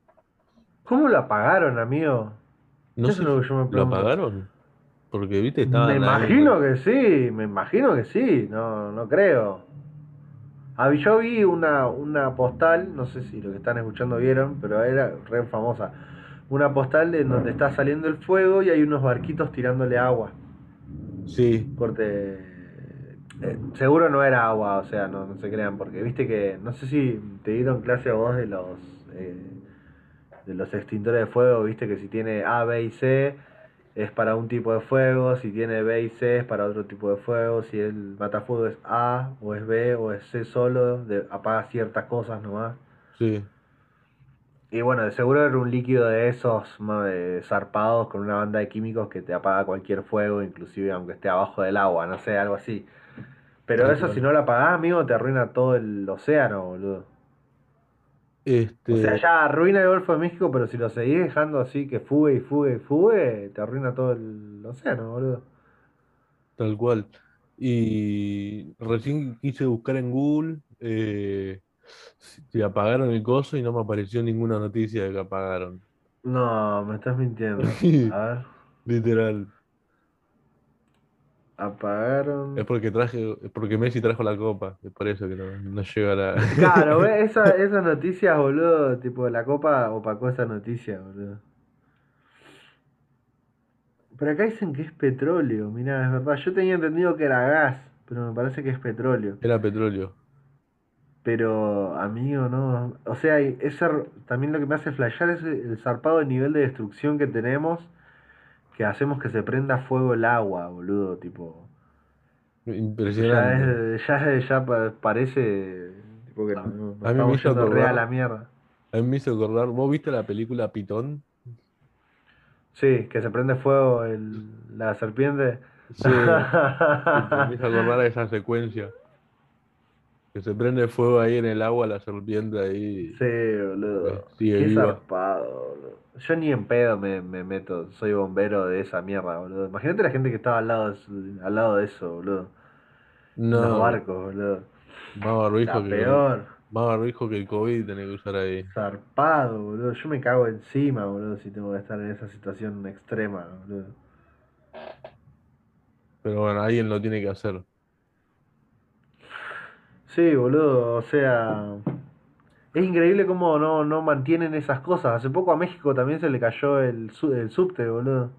¿Cómo lo apagaron, amigo? no Eso sé, es lo que yo me ¿lo apagaron? Porque, viste, Me ahí, con- imagino que sí, me imagino que sí, no, no creo. Ah, Yo vi una, una postal, no sé si lo que están escuchando vieron, pero era re famosa. Una postal en donde está saliendo el fuego y hay unos barquitos tirándole agua. sí, Corte. Eh, seguro no era agua, o sea, no, no se crean, porque viste que. No sé si te dieron clase a vos de los. eh, de los extintores de fuego, viste que si tiene A, B y C es para un tipo de fuego, si tiene B y C es para otro tipo de fuego, si el matafuego es A o es B o es C solo, de, apaga ciertas cosas nomás. sí, Y bueno, de seguro era un líquido de esos de zarpados con una banda de químicos que te apaga cualquier fuego, inclusive aunque esté abajo del agua, no sé, algo así. Pero eso si no lo apagás, amigo, te arruina todo el océano, boludo. O sea, Este, ya arruina el Golfo de México, pero si lo seguís dejando así que fugue y fugue y fugue, te arruina todo el océano, boludo. tal cual. Y recién quise buscar en Google eh, si apagaron el coso y no me apareció ninguna noticia de que apagaron. No, me estás mintiendo. A ver. Literal. Apagaron. Es porque traje, es porque Messi trajo la copa, es por eso que no, no llega la. Claro. Esa, esas noticias, boludo, tipo la copa opacó esa noticia, boludo. Pero acá dicen que es petróleo, mirá, es verdad. Yo tenía entendido que era gas, pero me parece que es petróleo. Era petróleo. Pero, amigo, no. O sea, ese, también lo que me hace flashear es el zarpado nivel de destrucción que tenemos, que hacemos que se prenda fuego el agua, boludo, tipo. Impresionante. es, ya es- ya pa- parece tipo que nos A mí me hizo re a acordar, la mierda. a mí me hizo acordar, ¿vos viste la película Pitón? Sí, que se prende fuego el, la serpiente. Sí, me hizo acordar a esa secuencia. Que se prende fuego ahí en el agua, la serpiente ahí Sí, boludo. sigue Qué viva. zarpado, boludo. Yo ni en pedo me, me meto, soy bombero de esa mierda, boludo. Imagínate la gente que estaba al lado de, al lado de eso, boludo. En los No, barcos, boludo. más barbijo que, peor. más barbijo que el COVID tenés que usar ahí. Zarpado, boludo. Yo me cago encima, boludo, si tengo que estar en esa situación extrema, boludo. Pero bueno, alguien lo tiene que hacer. Sí, boludo, o sea, es increíble cómo no, no mantienen esas cosas. Hace poco a México también se le cayó el, su- el subte, boludo.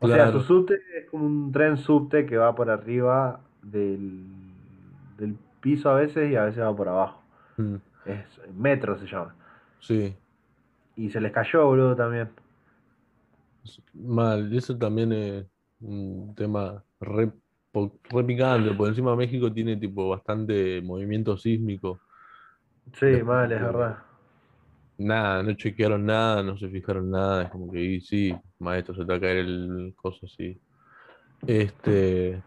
O sea, su subte es como un tren subte que va por arriba del, del piso a veces y a veces va por abajo. Mm, Es metro se llama. Sí, Y se les cayó, boludo, también. mal. Eso también es un tema re, po- re picante. Por encima México tiene tipo bastante movimiento sísmico. Sí, Es como mal, es verdad. nada, no chequearon nada, no se fijaron nada. Es como que y sí, maestro, se te va a caer el coso así. Este,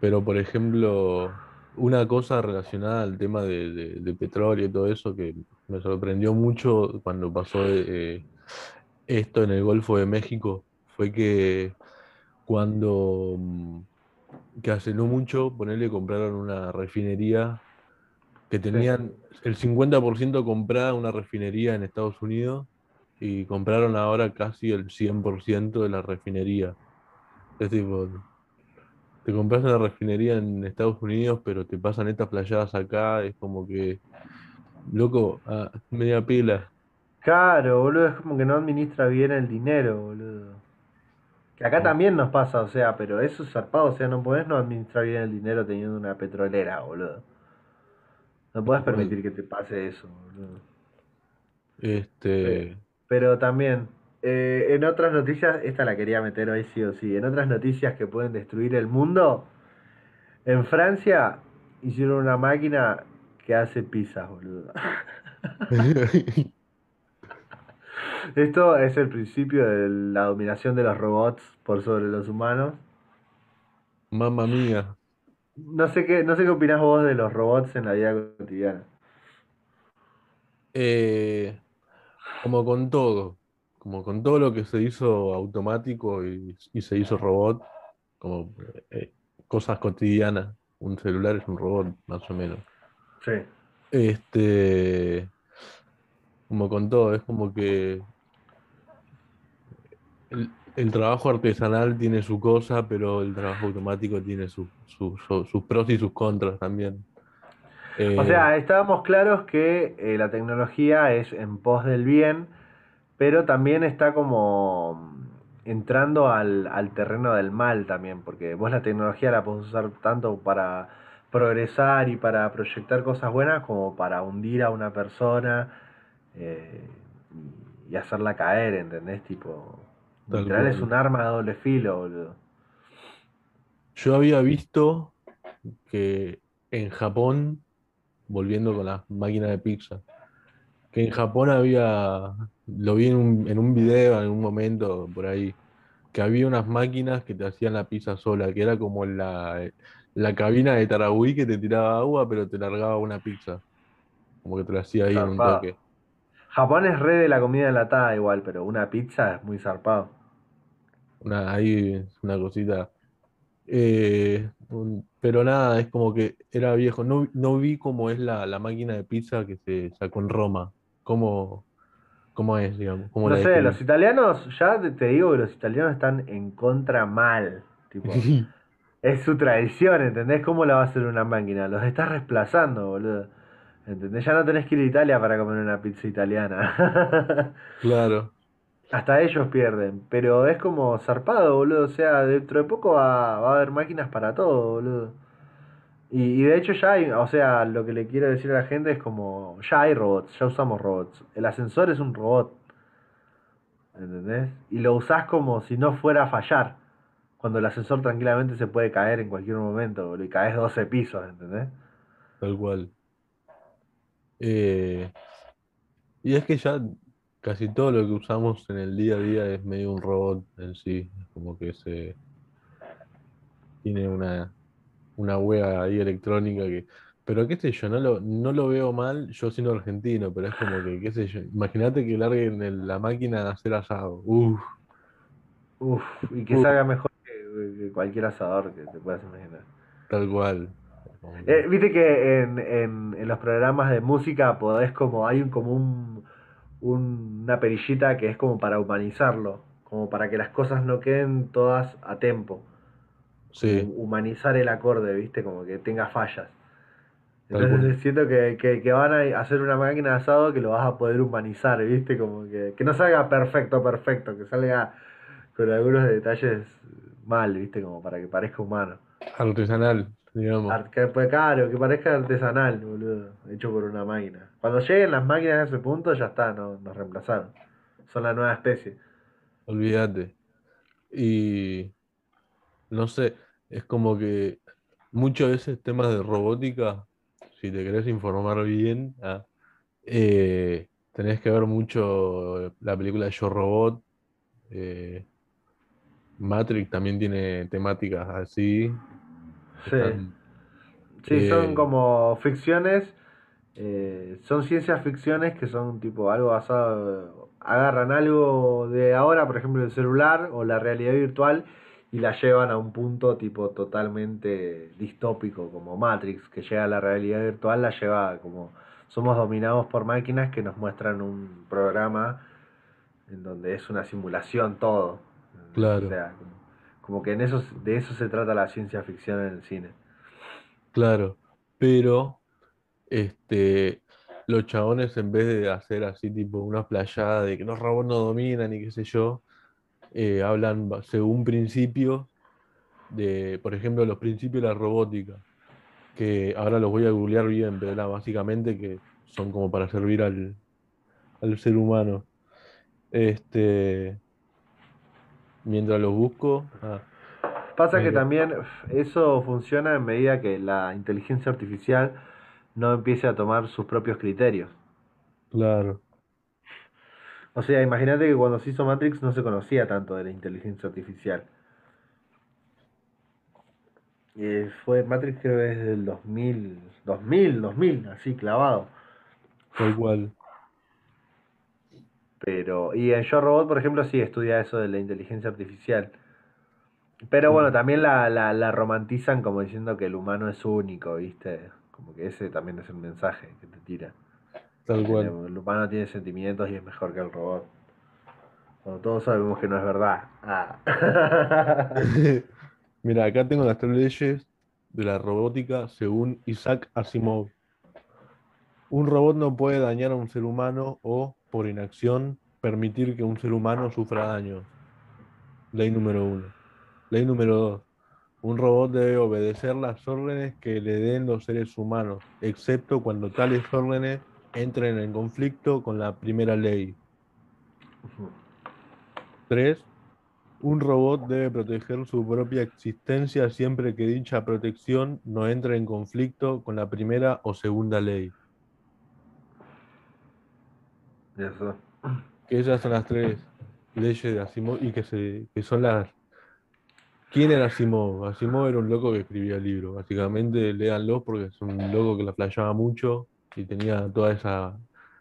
pero por ejemplo, una cosa relacionada al tema de, de- de petróleo y todo eso que me sorprendió mucho cuando pasó eh, esto en el Golfo de México fue que cuando mm, que hace no mucho, ponerle compraron una refinería que Sí. tenían el 50% comprada una refinería en Estados Unidos y compraron ahora casi el 100% de la refinería. Es tipo, te compras una refinería en Estados Unidos, pero te pasan estas playadas acá, es como que, loco, a media pila. Claro, boludo, es como que no administra bien el dinero, boludo. Que acá también nos pasa, o sea, pero eso es zarpado, o sea, no podés no administrar bien el dinero teniendo una petrolera, boludo. No podés permitir que te pase eso, boludo. Este, Pero también, eh, en otras noticias, esta la quería meter hoy sí o sí, en otras noticias que pueden destruir el mundo, en Francia hicieron una máquina que hace pizzas, boludo. Esto es el principio de la dominación de los robots por sobre los humanos. mamma mía. No sé qué, no sé qué opinás vos de los robots en la vida cotidiana. Eh, como con todo, como con todo lo que se hizo automático y, y se hizo robot, como eh, cosas cotidianas. Un celular es un robot, más o menos. Sí. Este, como con todo, es como que el, el trabajo artesanal tiene su cosa, pero el trabajo automático tiene su- su- su- sus pros y sus contras también. O Eh, sea, estábamos claros que eh, la tecnología es en pos del bien, pero también está como entrando al, al terreno del mal también, porque vos la tecnología la podés usar tanto para progresar y para proyectar cosas buenas como para hundir a una persona eh, y, hacerla caer, ¿entendés? Tipo, literal es un arma de doble filo, boludo. Yo había visto que en Japón, volviendo con las máquinas de pizza, que en Japón había, lo vi en un, en un video en un momento por ahí, que había unas máquinas que te hacían la pizza sola, que era como la, la cabina de Tarahui que te tiraba agua, pero te largaba una pizza. Como que te la hacía ahí en un toque. Japón es re de la comida enlatada igual, pero una pizza es muy zarpado. Una, ahí es una cosita. Eh, un- pero nada, es como que era viejo. No, no vi cómo es la, la máquina de pizza que se sacó en Roma. ¿Cómo, cómo es, digamos? ¿Cómo No la sé, los italianos, ya te, digo que los italianos están en contra mal. Tipo, Es su tradición, ¿entendés? ¿Cómo la va a hacer una máquina? Los estás desplazando, boludo. ¿Entendés? Ya no tenés que ir a Italia para comer una pizza italiana. Claro, Hasta ellos pierden. Pero es como zarpado, boludo. O sea, dentro de poco va, va a haber máquinas para todo, boludo. Y, y de hecho ya hay, o sea, lo que le quiero decir a la gente es como, ya hay robots, ya usamos robots. El ascensor es un robot, ¿entendés? Y lo usás como si no fuera a fallar. Cuando el ascensor tranquilamente se puede caer en cualquier momento, boludo, y caes 12 pisos, ¿entendés? tal cual. Eh, y es que ya casi todo lo que usamos en el día a día es medio un robot en sí. Como que se tiene una, una wea ahí electrónica que. Pero qué sé yo, no lo, no lo veo mal yo siendo argentino, pero es como que, qué sé yo, imagínate que larguen el- la máquina a hacer asado. Uf, Uf, y que uf, salga mejor que, que cualquier asador que te puedas imaginar. tal cual. Eh, Viste que en, en, en los programas de música podés como, hay un, como un, un- una perillita que es como para humanizarlo, como para que las cosas no queden todas a sí, humanizar el acorde, viste, como que tenga fallas. Entonces siento que, que, que van a hacer una máquina de asado que lo vas a poder humanizar, viste, como que, que no salga perfecto, perfecto, que salga con algunos detalles mal, viste, como para que parezca humano. Artesanal, digamos. Que, pues, claro, que parezca artesanal, boludo, hecho por una máquina. Cuando lleguen las máquinas a ese punto, ya está, no, nos reemplazaron. Son la nueva especie. Olvídate. Y no sé, es como que muchas veces temas de robótica, si te querés informar bien, ah, eh, tenés que ver mucho la película Yo Robot. eh, Matrix también tiene temáticas así, Sí, están, sí, son eh, como ficciones, eh, son ciencias ficciones que son tipo algo basado, agarran algo de ahora, por ejemplo el celular o la realidad virtual, y la llevan a un punto tipo totalmente distópico, como Matrix, que llega a la realidad virtual, la lleva como somos dominados por máquinas que nos muestran un programa en donde es una simulación todo. ¿entendés? O claro, sea, como, como que en eso, de eso se trata la ciencia ficción en el cine. claro. Pero este, los chabones en vez de hacer así tipo una playada de que los robots no dominan y qué sé yo, eh, hablan según principios de, por ejemplo, los principios de la robótica, que ahora los voy a googlear bien, pero era básicamente que son como para servir al, al ser humano. Este, mientras los busco, ah, Pasa que también eso funciona en medida que la inteligencia artificial no empiece a tomar sus propios criterios. claro, O sea, imagínate que cuando se hizo Matrix no se conocía tanto de la inteligencia artificial. Eh, fue Matrix creo que es del 2000, 2000, 2000, así clavado. tal cual, Pero, y en Yo Robot, por ejemplo, sí estudia eso de la inteligencia artificial. Pero bueno, claro, también la, la, la romantizan como diciendo que el humano es único, ¿viste? Como que ese también es el mensaje que te tira. tal El, cual. el humano tiene sentimientos y es mejor que el robot. Cuando todos sabemos que no es verdad. Ah. Mira, acá tengo las tres leyes de la robótica según Isaac Asimov. Un robot no puede dañar a un ser humano o, por inacción, permitir que un ser humano sufra daños. Ley número uno. Ley número dos. Un robot debe obedecer las órdenes que le den los seres humanos, excepto cuando tales órdenes entren en conflicto con la primera ley. Tres. Un robot debe proteger su propia existencia siempre que dicha protección no entre en conflicto con la primera o segunda ley. Eso. Que esas son las tres leyes de Asimov y que, se, que son las... ¿Quién era Asimov? Asimov era un loco que escribía libros. Básicamente, léanlo porque es un loco que la flasheaba mucho y tenía toda esa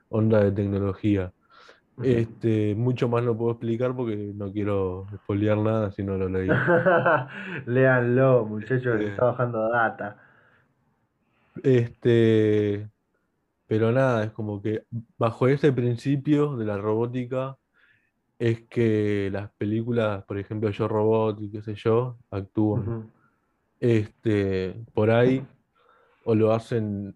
onda de tecnología. Este, mucho más no puedo explicar porque no quiero spoilear nada si no lo leí. Léanlo, muchachos, Este, está bajando data. este, pero nada, es como que bajo ese principio de la robótica es que las películas, por ejemplo, Yo Robot y qué sé yo, actúan. Este, por ahí, o lo hacen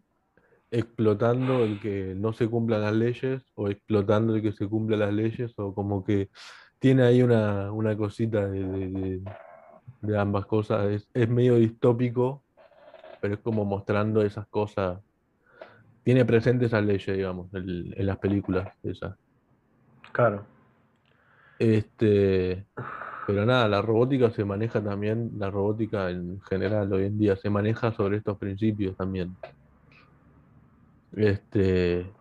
explotando el que no se cumplan las leyes, o explotando el que se cumplan las leyes, o como que tiene ahí una, una cosita de, de- de- de ambas cosas. Es, es medio distópico, pero es como mostrando esas cosas. Tiene presente esas leyes, digamos, en las películas esas. Claro. Este, pero nada, la robótica se maneja también, la robótica en general hoy en día se maneja sobre estos principios también. Este,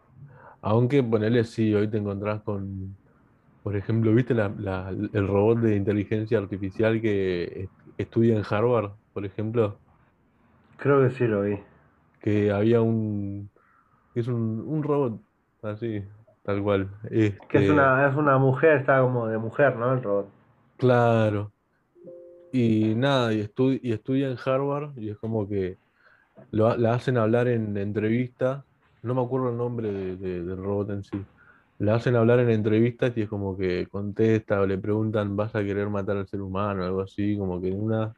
aunque ponele sí, hoy te encontrás con, por ejemplo, ¿viste la- la- el robot de inteligencia artificial que est- estudia en Harvard, por ejemplo? Creo que sí lo vi. Que había un, que es un, un robot, así, tal cual. Que es Este, una, es una mujer, está como de mujer, ¿no? El robot. claro. Y nada, y, estu- y estudia en Harvard y es como que lo, la hacen hablar en entrevistas, no me acuerdo el nombre de- de- del robot en sí, la hacen hablar en entrevistas y es como que contesta o le preguntan, ¿vas a querer matar al ser humano? Algo así, como que en una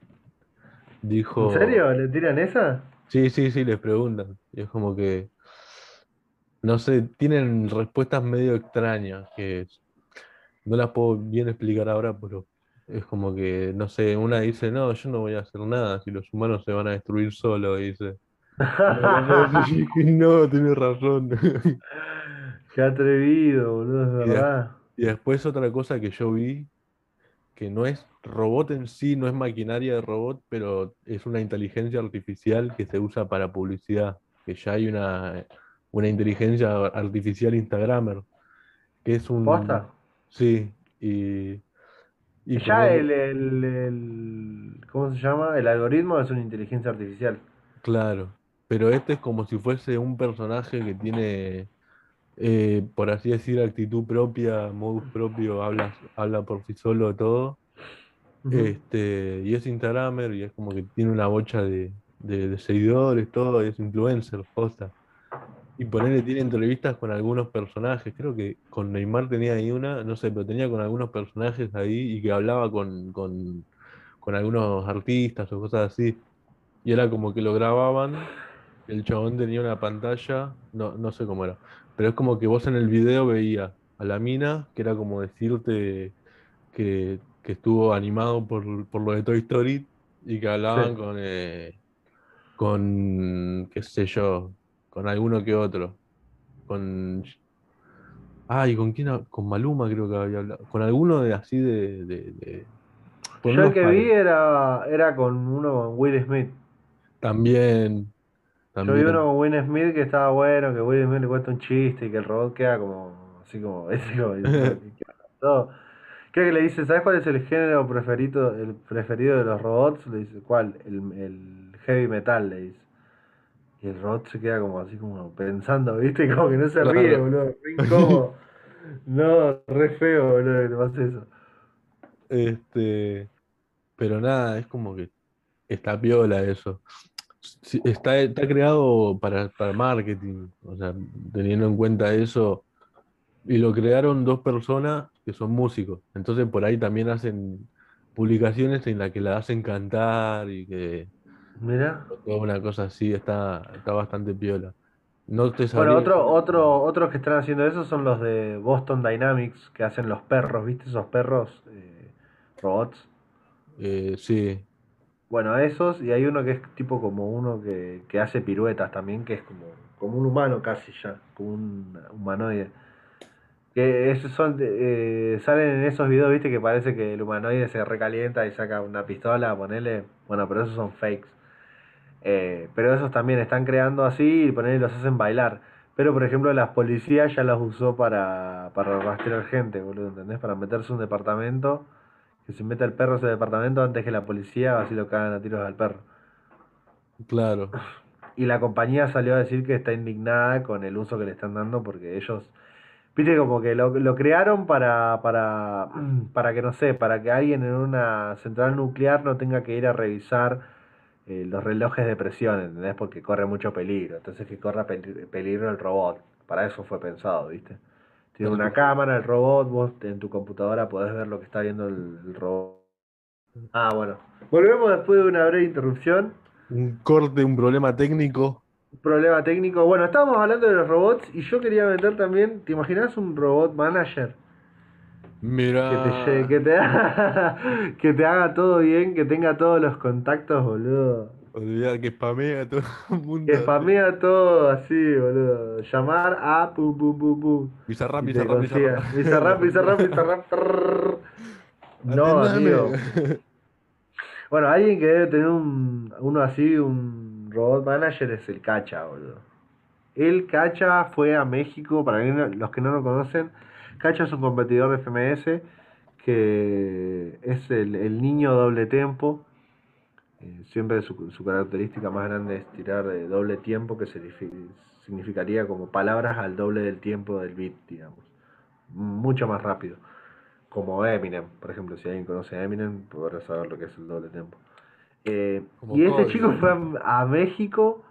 ¿En dijo, serio? ¿Le tiran esa? sí, sí, sí, les preguntan. Y es como que, no sé, tienen respuestas medio extrañas que no las puedo bien explicar ahora, pero es como que, no sé, una dice, no, yo no voy a hacer nada, si los humanos se van a destruir solos, dice. No, tienes razón. Qué atrevido, boludo, es verdad. y después otra cosa que yo vi, que no es robot en sí, no es maquinaria de robot, pero es una inteligencia artificial que se usa para publicidad, que ya hay una, una inteligencia artificial Instagramer, que es un... ¿Posta? Sí, y, y Ya el, el, el- ¿Cómo se llama? El algoritmo es una inteligencia artificial. claro, pero este es como si fuese un personaje que tiene... eh, por así decir, actitud propia, modus propio, habla, habla por sí solo todo. Este, y es Instagramer y es como que tiene una bocha de, de- de seguidores, todo, y es influencer, posta. Y ponerle, tiene entrevistas con algunos personajes, creo que con Neymar tenía ahí una, no sé, pero tenía con algunos personajes ahí y que hablaba con, con, con algunos artistas o cosas así. Y era como que lo grababan, el chabón tenía una pantalla, no, no sé cómo era, pero es como que vos en el video veías a la mina, que era como decirte que, que estuvo animado por, por lo de Toy Story y que hablaban Sí. con, eh, con, qué sé yo, con alguno que otro. Con, ay, ¿con quién? Con Maluma creo que había hablado. Con alguno de así de, de, de- con Yo el que vi era, era con uno con Will Smith. También, Yo vi uno con Will Smith que estaba bueno, que Will Smith le cuenta un chiste y que el robot queda como, así como, así como diciendo, ¿qué pasó? Creo que le dice, ¿sabes cuál es el género preferido, el preferido de los robots? Le dice, ¿cuál? El, el heavy metal, le dice. Y el robot se queda como así como pensando, ¿viste? Como que no se ríe, boludo, re incómodo. No, re feo, boludo, que te pase eso. Este, pero nada, es como que está piola eso. Sí, Está, está creado para, para marketing, o sea, teniendo en cuenta eso, y lo crearon dos personas que son músicos, entonces por ahí también hacen publicaciones en las que la hacen cantar y que Mira. una cosa así, está, está bastante piola. No te Bueno, otro, otro, otros que están haciendo eso son los de Boston Dynamics, que hacen los perros, ¿viste? Esos perros eh, robots. eh, sí, Bueno, esos, y hay uno que es tipo como uno que, que hace piruetas también, que es como, como un humano casi ya, como un humanoide. Que esos son, eh, salen en esos videos, viste, que parece que el humanoide se recalienta y saca una pistola, ponele. Bueno, pero esos son fakes. Eh, pero esos también están creando así y los hacen bailar. Pero por ejemplo, las policías ya los usó para, para rastrear gente, boludo, ¿entendés? Para meterse un departamento, que se meta el perro a ese departamento antes que la policía, así lo cagan a tiros al perro. claro, Y la compañía salió a decir que está indignada con el uso que le están dando porque ellos, viste, como que lo, lo crearon para, para, para que, no sé, para que alguien en una central nuclear no tenga que ir a revisar eh, los relojes de presión, ¿entendés? Porque corre mucho peligro. Entonces que corra peli- peligro el robot. Para eso fue pensado, ¿viste? Tiene una cámara, el robot, vos en tu computadora podés ver lo que está viendo el, el robot. Ah, bueno. Volvemos después de una breve interrupción. Un corte, un problema técnico. Problema técnico. Bueno, estábamos hablando de los robots y yo quería meter también, ¿te imaginas un robot manager? Mira. Que te, que te, haga, que te haga todo bien, que tenga todos los contactos, boludo. Olvidar que spamea a todo el mundo. Que spamea todo así, boludo. Llamar a pum pum pum pum. Bizarrap, bizarrap, bizarrap. Bizarrap, bizarrap, bizarrap. No, tío. Bueno, alguien que debe tener un, uno así, un robot manager, es el Cacha, boludo. El Cacha fue a México, para los que no lo conocen, Cacha es un competidor de FMS que es el, el niño doble tempo. Eh, siempre su, su característica más grande es tirar de doble tiempo, que signifi- significaría como palabras al doble del tiempo del beat, digamos. Mucho más rápido. Como Eminem, por ejemplo, si alguien conoce a Eminem, podrá saber lo que es el doble tempo. Eh, y este chico fue a, a México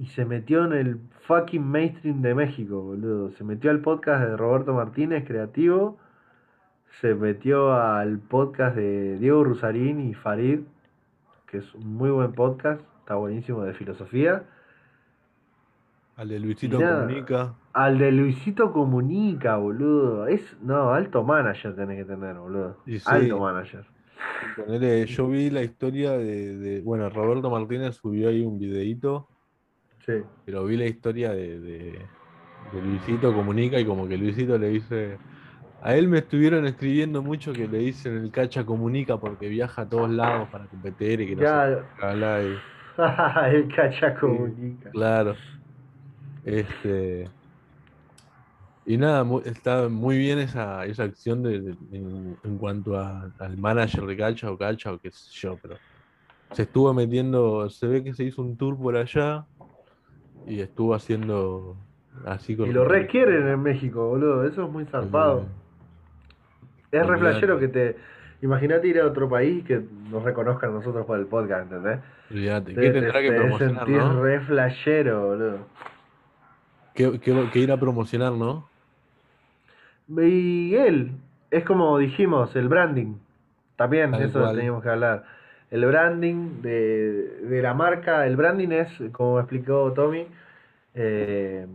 y se metió en el fucking mainstream de México, boludo. Se metió al podcast de Roberto Martínez, creativo. Se metió al podcast de Diego Rusarín y Farid, que es un muy buen podcast, está buenísimo de filosofía. Al de Luisito nada. Comunica. Al de Luisito Comunica, boludo. Es, no, alto manager tenés que tener, boludo. Sí. Alto manager. Ponele, yo vi la historia de, de- Bueno, Roberto Martínez subió ahí un videíto, Sí. pero vi la historia de, de- de Luisito Comunica y como que Luisito le dice. A él me estuvieron escribiendo mucho que le dicen el cacha comunica porque viaja a todos lados para competir y que no y- el cacha comunica. Claro. Este. Y nada, está muy bien esa, esa acción de, de- en, en cuanto a- al manager de Cacha o Cacha o qué sé yo, pero se estuvo metiendo, se ve que se hizo un tour por allá y estuvo haciendo así con Y lo requieren en México, boludo. Eso es muy zarpado. Es re flashero que te. Imagínate ir a otro país que nos reconozcan nosotros por el podcast, ¿entendés? ¿qué te- tendrá que promocionar, no? re flashero, boludo. ¿Qué, qué- qué ir a promocionar, no? Y él, es como dijimos, el branding. También Tal eso cual. teníamos que hablar. El branding de, de la marca, el branding es, como explicó Tommy, eh,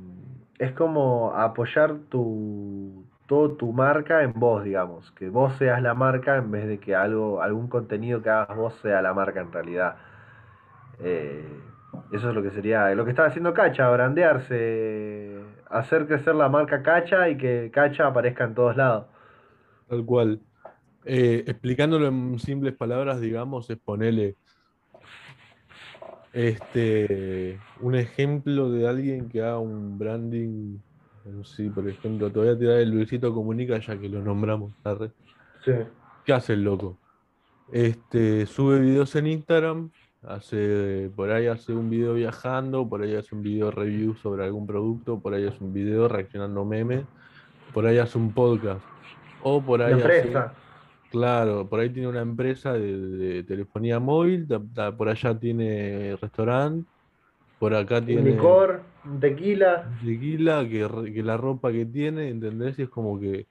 es como apoyar tu, toda tu marca en vos, digamos. Que vos seas la marca en vez de que algo, algún contenido que hagas vos sea la marca en realidad. Eh, eso es lo que sería, lo que estaba haciendo Cacha, brandearse, hacer crecer la marca Cacha y que Cacha aparezca en todos lados. Tal cual. Eh, explicándolo en simples palabras, digamos, es ponerle este, un ejemplo de alguien que haga un branding sí, por ejemplo, te voy a tirar el Luisito Comunica ya que lo nombramos, arre. Sí. ¿Qué hace el loco? Este, sube videos en Instagram, hace, por ahí hace un video viajando, por ahí hace un video review sobre algún producto, por ahí hace un video reaccionando memes, por ahí hace un podcast, o por ahí hace-. Claro, por ahí tiene una empresa de, de telefonía móvil, ta- ta- por allá tiene restaurante, por acá Un tiene licor, un tequila. tequila, que, re- que la ropa que tiene, ¿entendés? Y es como que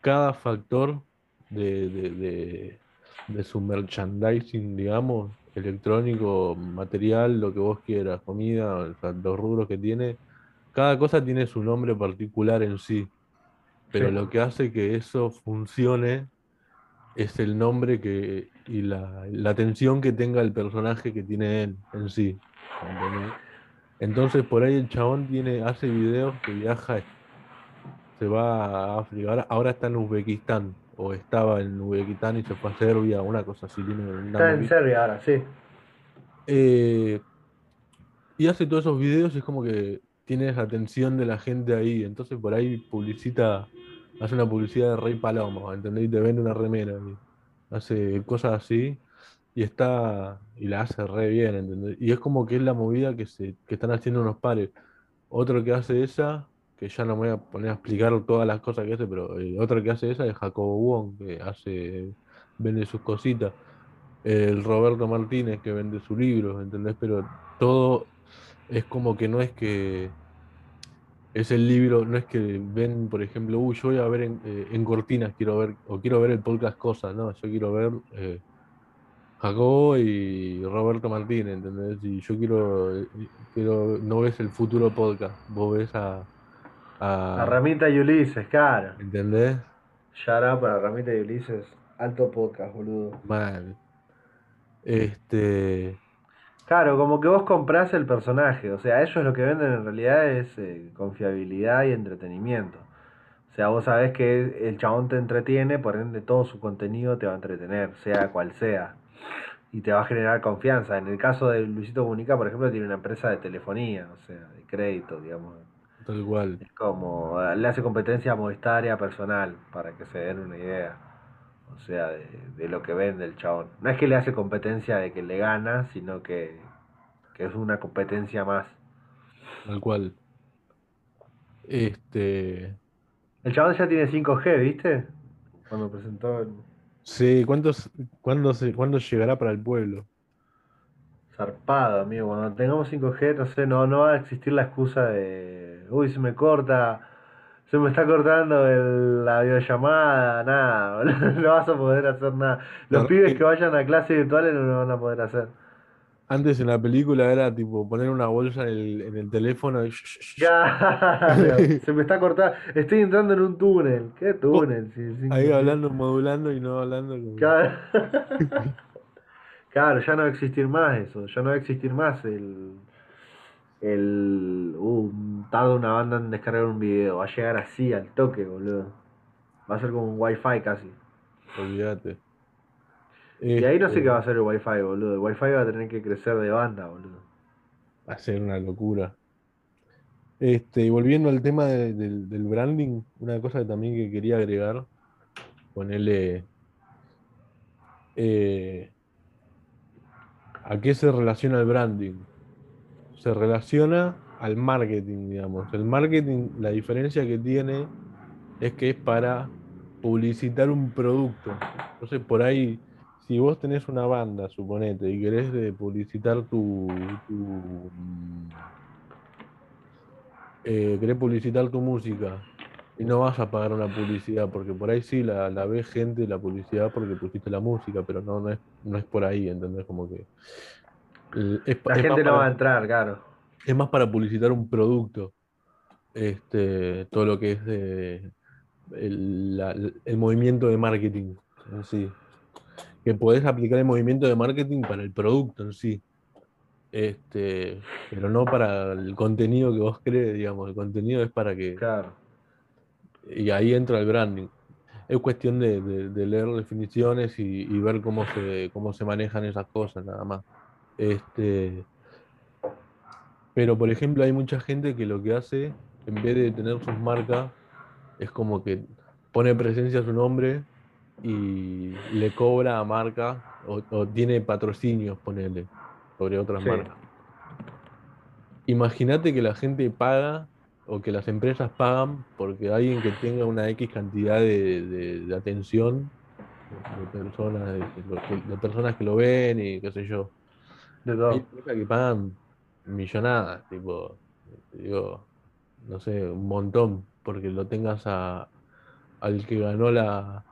cada factor de, de- de- de su merchandising, digamos, electrónico, material, lo que vos quieras, comida, o sea, los rubros que tiene, cada cosa tiene su nombre particular en sí. Pero Sí. lo que hace que eso funcione es el nombre que y la, la atención que tenga el personaje que tiene él en sí. ¿entendés? Entonces por ahí el chabón tiene, hace videos que viaja, se va a África, ahora, ahora está en Uzbekistán, o estaba en Uzbekistán y se fue a Serbia, una cosa así, tiene una Está en. Serbia ahora, sí. Eh, y hace todos esos videos y es como que tiene esa atención de la gente ahí. Entonces por ahí publicita, hace una publicidad de Rey Palomo, ¿entendés? Y te vende una remera. hace cosas así y está y la hace re bien, ¿entendés? Y es como que es la movida que se que están haciendo unos pares. Otro que hace esa, que ya no me voy a poner a explicar todas las cosas que hace, pero otro que hace esa es Jacobo Wong, que hace, vende sus cositas el Roberto Martínez que vende su libro, ¿entendés? Pero todo es como que no es que es el libro, no es que ven, por ejemplo, uy, yo voy a ver en, eh, en cortinas, quiero ver, o quiero ver el podcast Cosas, no, yo quiero ver eh, Jacobo y Roberto Martínez, ¿entendés? Y yo quiero, eh, quiero, no ves el futuro podcast, vos ves a, A a Ramita y Ulises, claro. ¿entendés? Out para Ramita y Ulises. Alto podcast, boludo. Mal. Este, Claro, como que vos comprás el personaje. O sea, ellos lo que venden en realidad es eh, confiabilidad y entretenimiento. O sea, vos sabés que el chabón te entretiene, por ende todo su contenido te va a entretener, sea cual sea. Y te va a generar confianza. En el caso de Luisito Comunica, por ejemplo, tiene una empresa de telefonía, o sea, de crédito, digamos. tal cual, Es como, le hace competencia a Movistar y a personal, para que se den una idea. O sea, de, de lo que vende el chabón. No es que le hace competencia de que le gana, sino que, que es una competencia más. tal cual. Este, El chabón ya tiene 5G, ¿viste? Cuando presentó el sí, ¿cuántos, cuándo se, cuándo llegará para el pueblo? zarpado, amigo. Cuando tengamos 5G, no sé, no, no va a existir la excusa de, uy, se me corta, se me está cortando el- la videollamada, nada, boludo, no vas a poder hacer nada. Los pibes que vayan a clases virtuales no lo van a poder hacer. Antes en la película era tipo poner una bolsa en el, en el teléfono y Claro, se me está cortando. Estoy entrando en un túnel. ¿Qué túnel? Si el 5G. ahí hablando, modulando y no hablando como- Claro. Claro, ya no va a existir más eso, ya no va a existir más el, el, uh, tarda una banda en descargar un video, va a llegar así al toque, boludo. Va a ser como un wifi casi. Olvídate. Y ahí no sé Este, qué va a ser el wifi, boludo. El wifi va a tener que crecer de banda, boludo. Va a ser una locura. Este, y volviendo al tema de- del, del branding, una cosa que también que quería agregar, ponerle eh, ¿a qué se relaciona el branding? Se relaciona al marketing, digamos. El marketing, la diferencia que tiene es que es para publicitar un producto. Entonces, por ahí, si vos tenés una banda, suponete, y querés publicitar tu, eh, querés publicitar tu música y no vas a pagar una publicidad, porque por ahí sí la, la ve gente la publicidad porque pusiste la música, pero no, no es, no es por ahí, ¿entendés? Como que es, pa- La es gente no va a entrar, claro. es más para publicitar un producto, este, todo lo que es de, el, la- el movimiento de marketing en sí. Que podés aplicar el movimiento de marketing para el producto en sí. Este, pero no para el contenido que vos crees, digamos. El contenido es para que. Claro. Y ahí entra el branding. Es cuestión de, de- de leer definiciones y, y ver cómo se, cómo se manejan esas cosas, nada más. Este, pero, por ejemplo, hay mucha gente que lo que hace, en vez de tener sus marcas, es como que pone presencia a su nombre y le cobra a marca o, o tiene patrocinios, ponele, sobre otras Sí. marcas. Imagínate que la gente paga o que las empresas pagan porque alguien que tenga una X cantidad de, de- de atención de personas, de, de- de personas que lo ven y qué sé yo. De Hay todo. empresas que pagan millonadas, tipo, digo, no sé, un montón, porque lo tengas a, al que ganó la,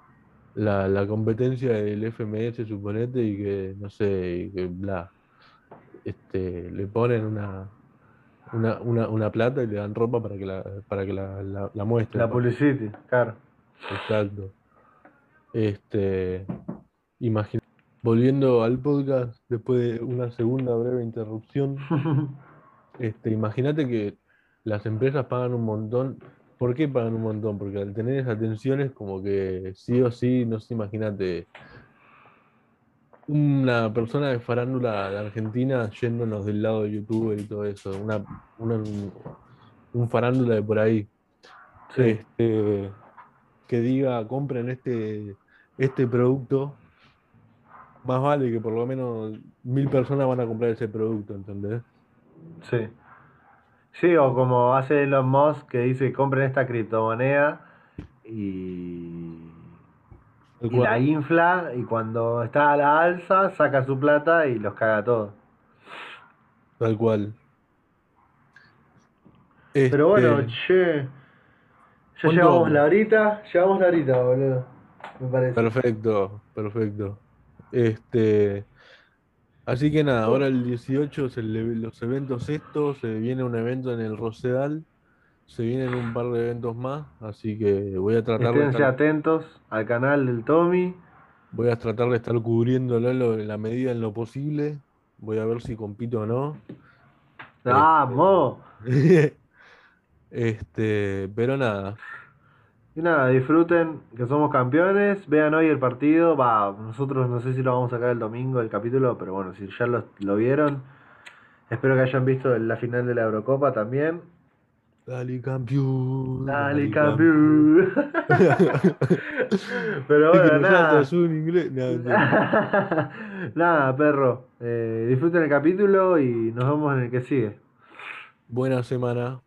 la, la competencia del FMS, suponete, y que, no sé, y que bla, este, le ponen una, una, una, una plata y le dan ropa para que la, para que la, la, la muestren. La publicity, claro. Exacto. Este, imagina, volviendo al podcast, después de una segunda breve interrupción, este, imagínate que las empresas pagan un montón. ¿Por qué pagan un montón? Porque al tener esas tensiones, como que sí o sí, no sé, imagínate, una persona de farándula de Argentina yéndonos del lado de YouTube y todo eso, una, una- un farándula de por ahí Sí. este, que diga compren este, este producto, más vale que por lo menos mil personas van a comprar ese producto, ¿entendés? Sí. Sí, o como hace Elon Musk que dice compren esta criptomoneda y, y la infla y cuando está a la alza saca su plata y los caga todos. Tal cual. Pero bueno, Este, che. Ya ¿cuánto llevamos la horita, llevamos la horita, boludo. Me parece. Perfecto, perfecto. Este, así que nada, ahora el 18 es el- los eventos estos, se viene un evento en el Rosedal, se vienen un par de eventos más, así que voy a tratar de Esténse estar, atentos al canal del Tommy. voy a tratar de estar cubriéndolo en la medida en lo posible. Voy a ver si compito o no. Este, ¡Vamos! este, pero nada, Y nada, disfruten que somos campeones. Vean hoy el partido. Va, nosotros no sé si lo vamos a sacar el domingo el capítulo, pero bueno, si ya lo, lo vieron, espero que hayan visto la final de la Eurocopa también. dale campeón, Dale, dale campeón. campeón. Pero bueno, nada. inglés. No. Nada, perro. Eh, disfruten el capítulo y nos vemos en el que sigue. Buena semana.